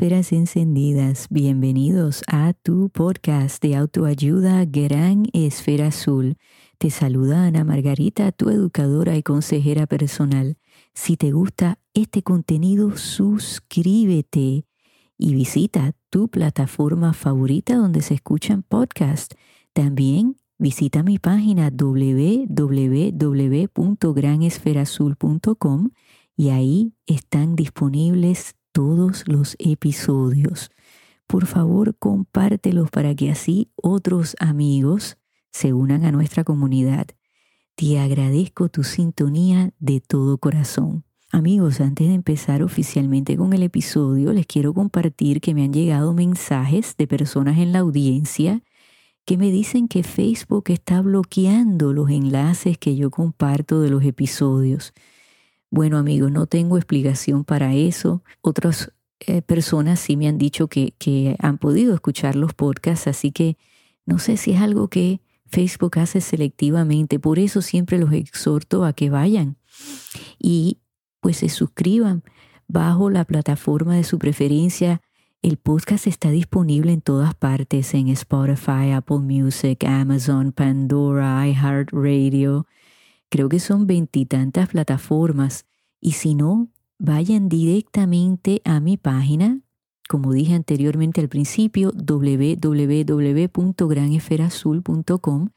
Esferas encendidas, bienvenidos a tu podcast de autoayuda Gran Esfera Azul. Te saluda Ana Margarita, tu educadora y consejera personal. Si te gusta este contenido, suscríbete y visita tu plataforma favorita donde se escuchan podcasts. También visita mi página www.granesferazul.com y ahí están disponibles todos los episodios. Por favor, compártelos para que así otros amigos se unan a nuestra comunidad. Te agradezco tu sintonía de todo corazón. Amigos, antes de empezar oficialmente con el episodio, les quiero compartir que me han llegado mensajes de personas en la audiencia que me dicen que Facebook está bloqueando los enlaces que yo comparto de los episodios. Bueno amigos, no tengo explicación para eso. Otras eh, personas sí me han dicho que, que han podido escuchar los podcasts, así que no sé si es algo que Facebook hace selectivamente. Por eso siempre los exhorto a que vayan y pues se suscriban bajo la plataforma de su preferencia. El podcast está disponible en todas partes, en Spotify, Apple Music, Amazon, Pandora, iHeartRadio, Creo que son veintitantas plataformas y si no, vayan directamente a mi página, como dije anteriormente al principio, www.granesferazul.com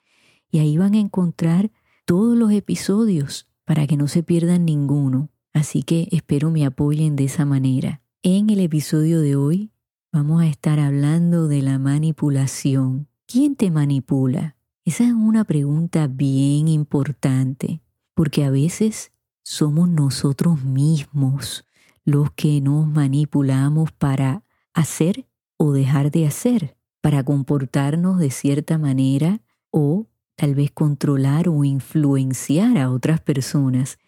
y ahí van a encontrar todos los episodios para que no se pierdan ninguno. Así que espero me apoyen de esa manera. En el episodio de hoy vamos a estar hablando de la manipulación. ¿Quién te manipula? Esa es una pregunta bien importante, porque a veces somos nosotros mismos los que nos manipulamos para hacer o dejar de hacer, para comportarnos de cierta manera o tal vez controlar o influenciar a otras personas.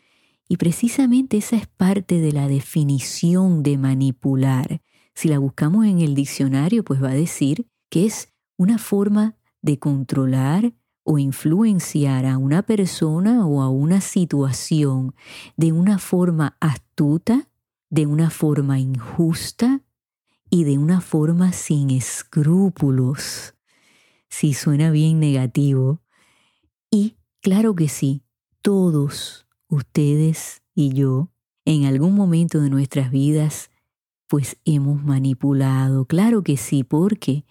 Y precisamente esa es parte de la definición de manipular. Si la buscamos en el diccionario, pues va a decir que es una forma de controlar o influenciar a una persona o a una situación de una forma astuta, de una forma injusta y de una forma sin escrúpulos. Si suena bien negativo. Y claro que sí, todos ustedes y yo, en algún momento de nuestras vidas, pues hemos manipulado. Claro que sí, porque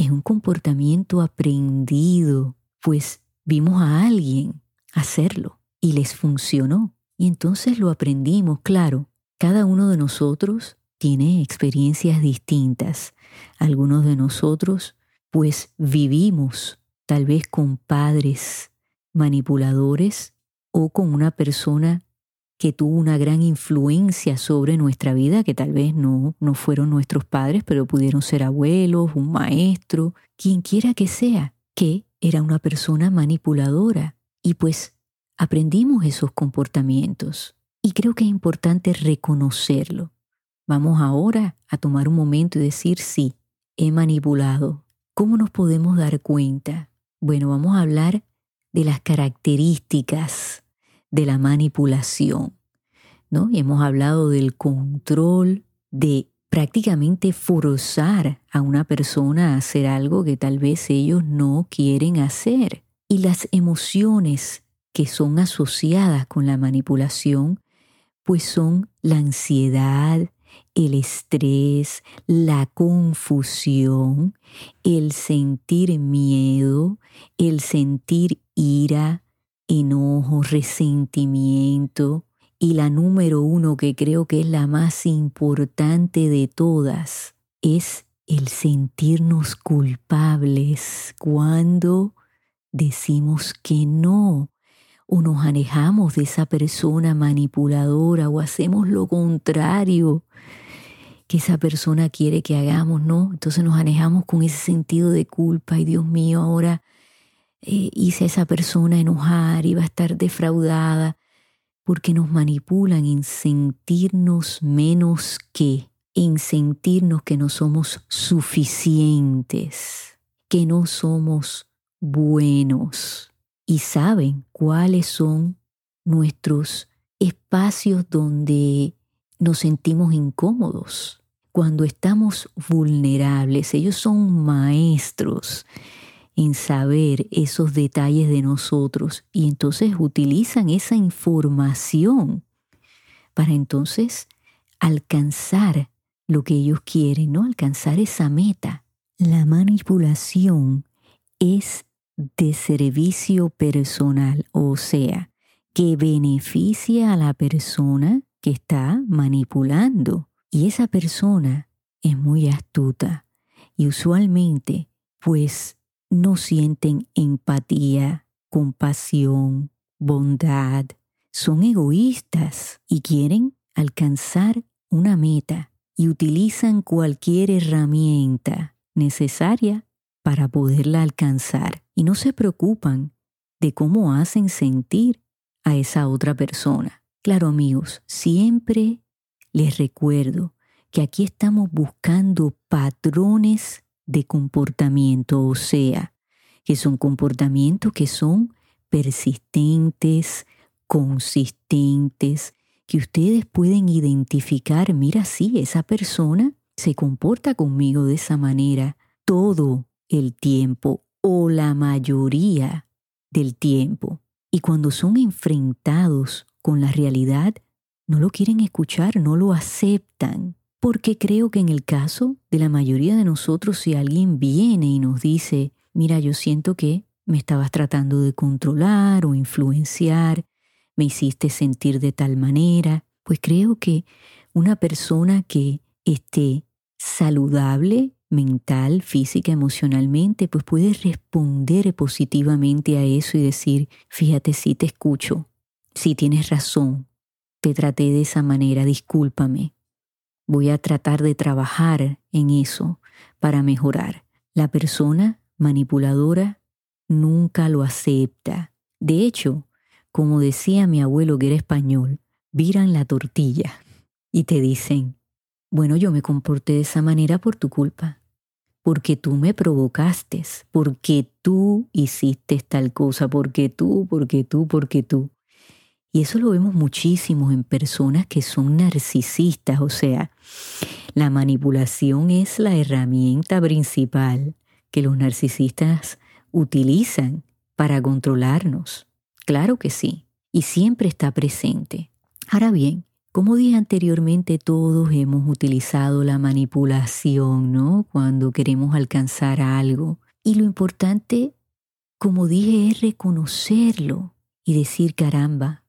es un comportamiento aprendido, pues vimos a alguien hacerlo y les funcionó. Y entonces lo aprendimos, claro. Cada uno de nosotros tiene experiencias distintas. Algunos de nosotros, pues vivimos tal vez con padres manipuladores o con una persona que tuvo una gran influencia sobre nuestra vida, que tal vez no, no fueron nuestros padres, pero pudieron ser abuelos, un maestro, quien quiera que sea, que era una persona manipuladora. Y pues aprendimos esos comportamientos. Y creo que es importante reconocerlo. Vamos ahora a tomar un momento y decir, sí, he manipulado. ¿Cómo nos podemos dar cuenta? Bueno, vamos a hablar de las características de la manipulación, ¿no? Y hemos hablado del control, de prácticamente forzar a una persona a hacer algo que tal vez ellos no quieren hacer. Y las emociones que son asociadas con la manipulación, pues son la ansiedad, el estrés, la confusión, el sentir miedo, el sentir ira, enojo, resentimiento y la número uno que creo que es la más importante de todas es el sentirnos culpables cuando decimos que no o nos alejamos de esa persona manipuladora o hacemos lo contrario que esa persona quiere que hagamos, ¿no? Entonces nos alejamos con ese sentido de culpa y Dios mío, ahora eh, hice a esa persona enojar y va a estar defraudada, porque nos manipulan en sentirnos menos que, en sentirnos que no somos suficientes, que no somos buenos y saben cuáles son nuestros espacios donde nos sentimos incómodos. cuando estamos vulnerables. Ellos son maestros en saber esos detalles de nosotros y entonces utilizan esa información para entonces alcanzar lo que ellos quieren, ¿no? Alcanzar esa meta. La manipulación es de servicio personal, o sea, que beneficia a la persona que está manipulando. Y esa persona es muy astuta y usualmente pues no sienten empatía, compasión, bondad. Son egoístas y quieren alcanzar una meta y utilizan cualquier herramienta necesaria para poderla alcanzar y no se preocupan de cómo hacen sentir a esa otra persona. Claro amigos, siempre les recuerdo que aquí estamos buscando patrones de comportamiento, o sea, que son comportamientos que son persistentes, consistentes, que ustedes pueden identificar, mira, sí, esa persona se comporta conmigo de esa manera todo el tiempo o la mayoría del tiempo. Y cuando son enfrentados con la realidad, no lo quieren escuchar, no lo aceptan. Porque creo que en el caso de la mayoría de nosotros, si alguien viene y nos dice, mira, yo siento que me estabas tratando de controlar o influenciar, me hiciste sentir de tal manera, pues creo que una persona que esté saludable mental, física, emocionalmente, pues puede responder positivamente a eso y decir, fíjate, sí te escucho, sí tienes razón, te traté de esa manera, discúlpame. Voy a tratar de trabajar en eso para mejorar. La persona manipuladora nunca lo acepta. De hecho, como decía mi abuelo que era español, viran la tortilla y te dicen, bueno, yo me comporté de esa manera por tu culpa, porque tú me provocaste, porque tú hiciste tal cosa, porque tú, porque tú, porque tú. Y eso lo vemos muchísimo en personas que son narcisistas, o sea, la manipulación es la herramienta principal que los narcisistas utilizan para controlarnos. Claro que sí, y siempre está presente. Ahora bien, como dije anteriormente, todos hemos utilizado la manipulación, ¿no? Cuando queremos alcanzar algo. Y lo importante, como dije, es reconocerlo y decir, caramba,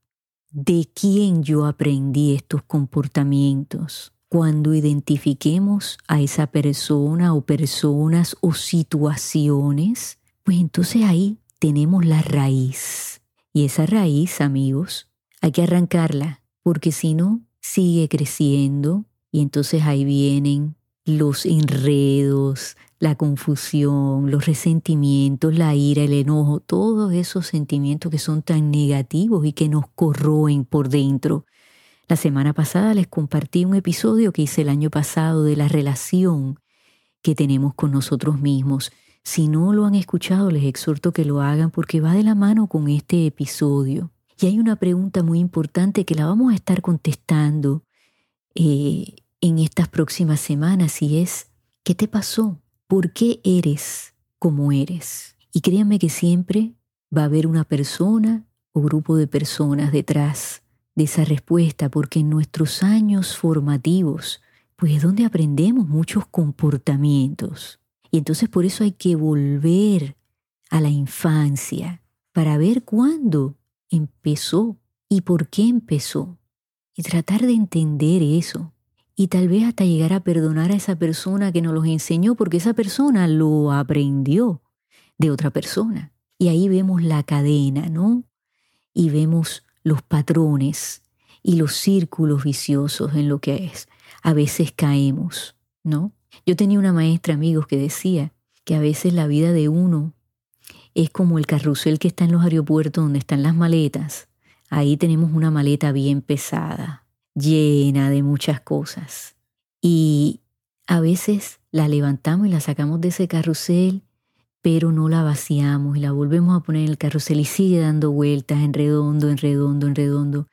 ¿de quién yo aprendí estos comportamientos? Cuando identifiquemos a esa persona o personas o situaciones, pues entonces ahí tenemos la raíz. Y esa raíz, amigos, hay que arrancarla porque si no, sigue creciendo y entonces ahí vienen los enredos, la confusión, los resentimientos, la ira, el enojo, todos esos sentimientos que son tan negativos y que nos corroen por dentro. La semana pasada les compartí un episodio que hice el año pasado de la relación que tenemos con nosotros mismos. Si no lo han escuchado, les exhorto que lo hagan porque va de la mano con este episodio. Y hay una pregunta muy importante que la vamos a estar contestando eh, en estas próximas semanas y es, ¿qué te pasó? ¿Por qué eres como eres? Y créanme que siempre va a haber una persona o grupo de personas detrás de esa respuesta, porque en nuestros años formativos, pues es donde aprendemos muchos comportamientos. Y entonces por eso hay que volver a la infancia para ver cuándo empezó y por qué empezó. Y tratar de entender eso. Y tal vez hasta llegar a perdonar a esa persona que nos los enseñó porque esa persona lo aprendió de otra persona. Y ahí vemos la cadena, ¿no? Y vemos los patrones y los círculos viciosos en lo que es. A veces caemos, ¿no? Yo tenía una maestra, amigos, que decía que a veces la vida de uno es como el carrusel que está en los aeropuertos donde están las maletas. Ahí tenemos una maleta bien pesada, llena de muchas cosas. Y a veces la levantamos y la sacamos de ese carrusel, pero no la vaciamos y la volvemos a poner en el carrusel y sigue dando vueltas en redondo, en redondo, en redondo.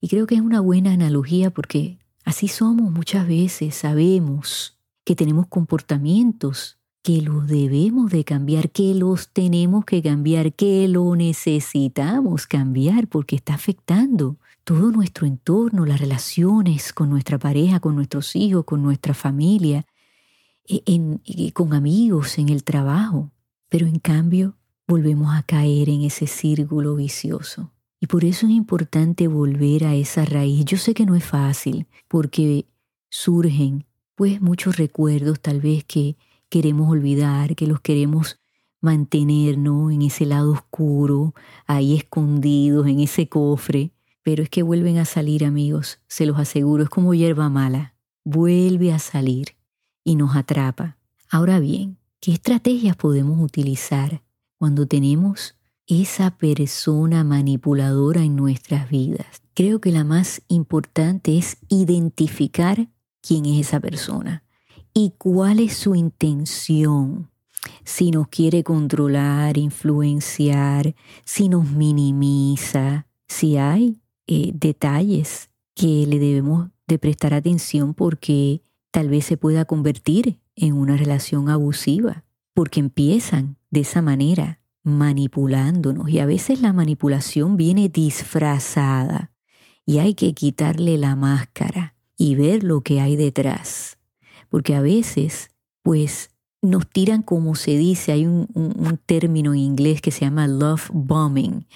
Y creo que es una buena analogía porque Así somos muchas veces, sabemos que tenemos comportamientos que los debemos de cambiar, que los tenemos que cambiar, que lo necesitamos cambiar porque está afectando todo nuestro entorno, las relaciones con nuestra pareja, con nuestros hijos, con nuestra familia, e, con amigos, en el trabajo. Pero en cambio volvemos a caer en ese círculo vicioso. Y por eso es importante volver a esa raíz. Yo sé que no es fácil porque surgen pues muchos recuerdos tal vez que queremos olvidar, que los queremos mantener ¿no? en ese lado oscuro, ahí escondidos en ese cofre. Pero es que vuelven a salir amigos, se los aseguro, es como hierba mala, vuelve a salir y nos atrapa. Ahora bien, ¿qué estrategias podemos utilizar cuando tenemos esa persona manipuladora en nuestras vidas. Creo que la más importante es identificar quién es esa persona y cuál es su intención. Si nos quiere controlar, influenciar, si nos minimiza, si hay eh, detalles que le debemos de prestar atención porque tal vez se pueda convertir en una relación abusiva, porque empiezan de esa manera manipulándonos y a veces la manipulación viene disfrazada y hay que quitarle la máscara y ver lo que hay detrás. Porque a veces, pues, nos tiran como se dice, hay un, término en inglés que se llama love bombing,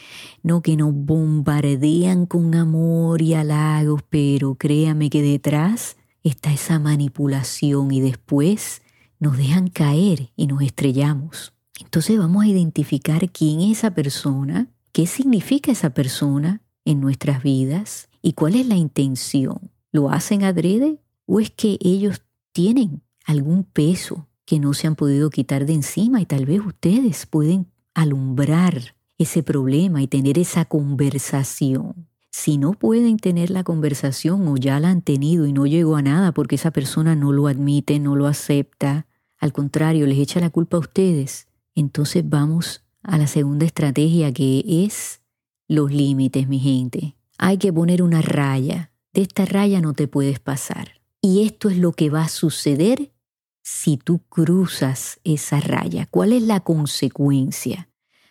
¿no? que nos bombardean con amor y halagos, pero créame que detrás está esa manipulación y después nos dejan caer y nos estrellamos. Entonces vamos a identificar quién es esa persona, qué significa esa persona en nuestras vidas y cuál es la intención. ¿Lo hacen adrede o es que ellos tienen algún peso que no se han podido quitar de encima y tal vez ustedes pueden alumbrar ese problema y tener esa conversación? Si no pueden tener la conversación o ya la han tenido y no llegó a nada porque esa persona no lo admite, no lo acepta, al contrario, les echa la culpa a ustedes, entonces vamos a la segunda estrategia que es los límites, mi gente. Hay que poner una raya. De esta raya no te puedes pasar. Y esto es lo que va a suceder si tú cruzas esa raya. ¿Cuál es la consecuencia?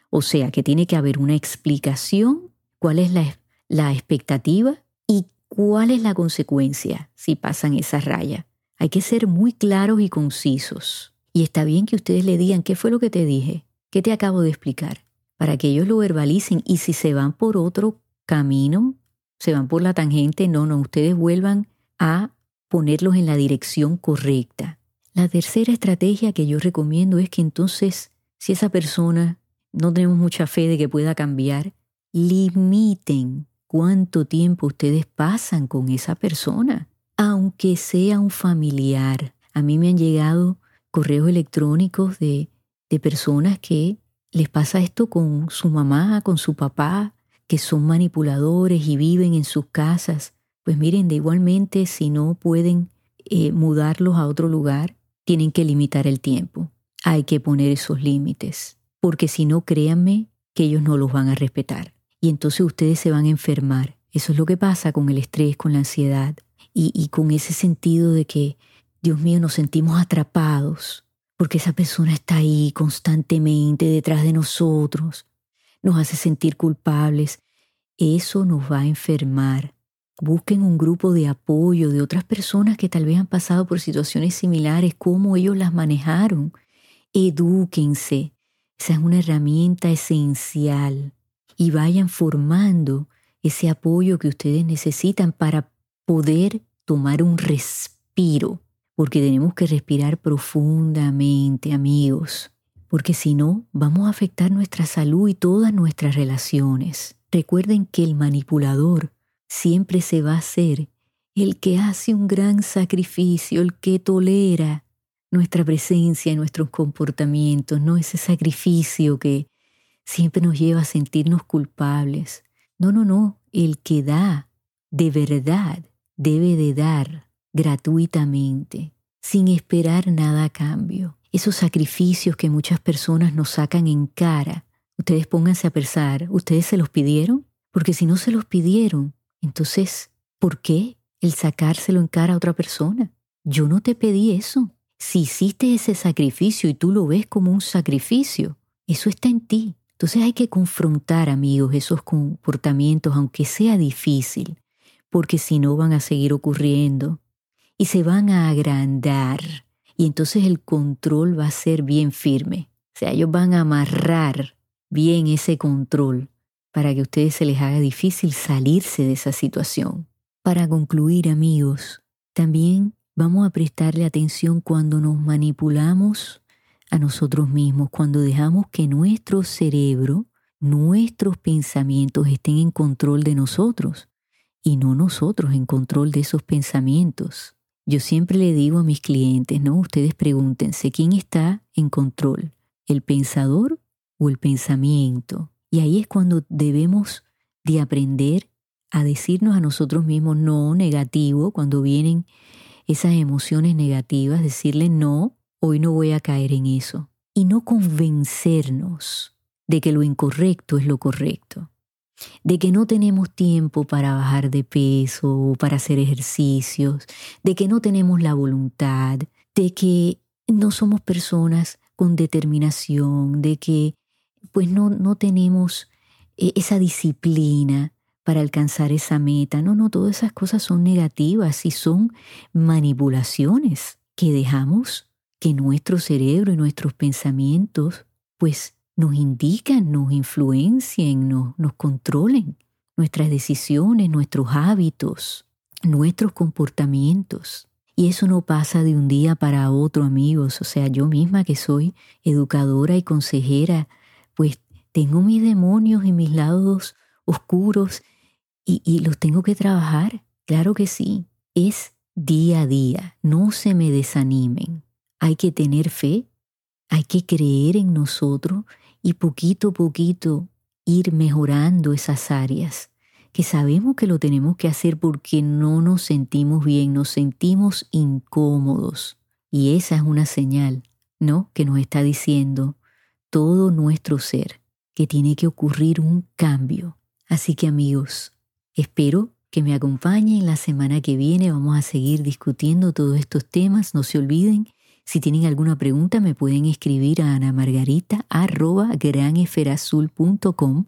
O sea, que tiene que haber una explicación, cuál es la, la expectativa y cuál es la consecuencia si pasan esa raya. Hay que ser muy claros y concisos. Y está bien que ustedes le digan, ¿qué fue lo que te dije? ¿Qué te acabo de explicar? Para que ellos lo verbalicen y si se van por otro camino, se van por la tangente, no, no, ustedes vuelvan a ponerlos en la dirección correcta. La tercera estrategia que yo recomiendo es que entonces, si esa persona no tenemos mucha fe de que pueda cambiar, limiten cuánto tiempo ustedes pasan con esa persona, aunque sea un familiar. A mí me han llegado correos electrónicos de, de personas que les pasa esto con su mamá, con su papá, que son manipuladores y viven en sus casas. Pues miren, de igualmente si no pueden eh, mudarlos a otro lugar, tienen que limitar el tiempo. Hay que poner esos límites, porque si no, créanme que ellos no los van a respetar. Y entonces ustedes se van a enfermar. Eso es lo que pasa con el estrés, con la ansiedad y, y con ese sentido de que Dios mío, nos sentimos atrapados porque esa persona está ahí constantemente detrás de nosotros, nos hace sentir culpables. Eso nos va a enfermar. Busquen un grupo de apoyo de otras personas que tal vez han pasado por situaciones similares, cómo ellos las manejaron. Edúquense. Esa es una herramienta esencial. Y vayan formando ese apoyo que ustedes necesitan para poder tomar un respiro porque tenemos que respirar profundamente, amigos, porque si no, vamos a afectar nuestra salud y todas nuestras relaciones. Recuerden que el manipulador siempre se va a hacer el que hace un gran sacrificio, el que tolera nuestra presencia y nuestros comportamientos, no ese sacrificio que siempre nos lleva a sentirnos culpables. No, no, no, el que da de verdad debe de dar gratuitamente, sin esperar nada a cambio. Esos sacrificios que muchas personas nos sacan en cara, ustedes pónganse a pensar, ¿ustedes se los pidieron? Porque si no se los pidieron, entonces, ¿por qué el sacárselo en cara a otra persona. Yo no te pedí eso. Si hiciste ese sacrificio y tú lo ves como un sacrificio, eso está en ti. Entonces hay que confrontar, amigos, esos comportamientos, aunque sea difícil, porque si no van a seguir ocurriendo y se van a agrandar. Y entonces el control va a ser bien firme. O sea, ellos van a amarrar bien ese control para que a ustedes se les haga difícil salirse de esa situación. Para concluir, amigos, también vamos a prestarle atención cuando nos manipulamos a nosotros mismos, cuando dejamos que nuestro cerebro, nuestros pensamientos estén en control de nosotros y no nosotros en control de esos pensamientos. Yo siempre le digo a mis clientes, ¿no? Ustedes pregúntense, ¿quién está en control? ¿El pensador o el pensamiento? Y ahí es cuando debemos de aprender a decirnos a nosotros mismos no negativo, cuando vienen esas emociones negativas, decirle no, hoy no voy a caer en eso. Y no convencernos de que lo incorrecto es lo correcto, de que no tenemos tiempo para bajar de peso o para hacer ejercicios, de que no tenemos la voluntad, de que no somos personas con determinación, de que pues no, no tenemos eh, esa disciplina para alcanzar esa meta. No, no, todas esas cosas son negativas y son manipulaciones que dejamos que nuestro cerebro y nuestros pensamientos pues nos indican, nos influencien, nos, nos controlen nuestras decisiones, nuestros hábitos, nuestros comportamientos. Y eso no pasa de un día para otro, amigos. O sea, yo misma que soy educadora y consejera, tengo mis demonios y mis lados oscuros y, los tengo que trabajar. Claro que sí. Es día a día. No se me desanimen. Hay que tener fe, hay que creer en nosotros y poquito a poquito ir mejorando esas áreas que sabemos que lo tenemos que hacer porque no nos sentimos bien, nos sentimos incómodos. Y esa es una señal, ¿no? Que nos está diciendo todo nuestro ser que tiene que ocurrir un cambio. Así que amigos, espero que me acompañen la semana que viene. Vamos a seguir discutiendo todos estos temas. No se olviden si tienen alguna pregunta me pueden escribir a anamargarita.com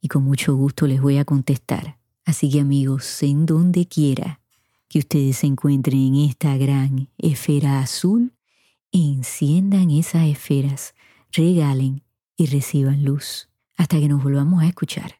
y con mucho gusto les voy a contestar. Así que amigos, en donde quiera que ustedes se encuentren en esta gran esfera azul, enciendan esas esferas, regalen y reciban luz hasta que nos volvamos a escuchar.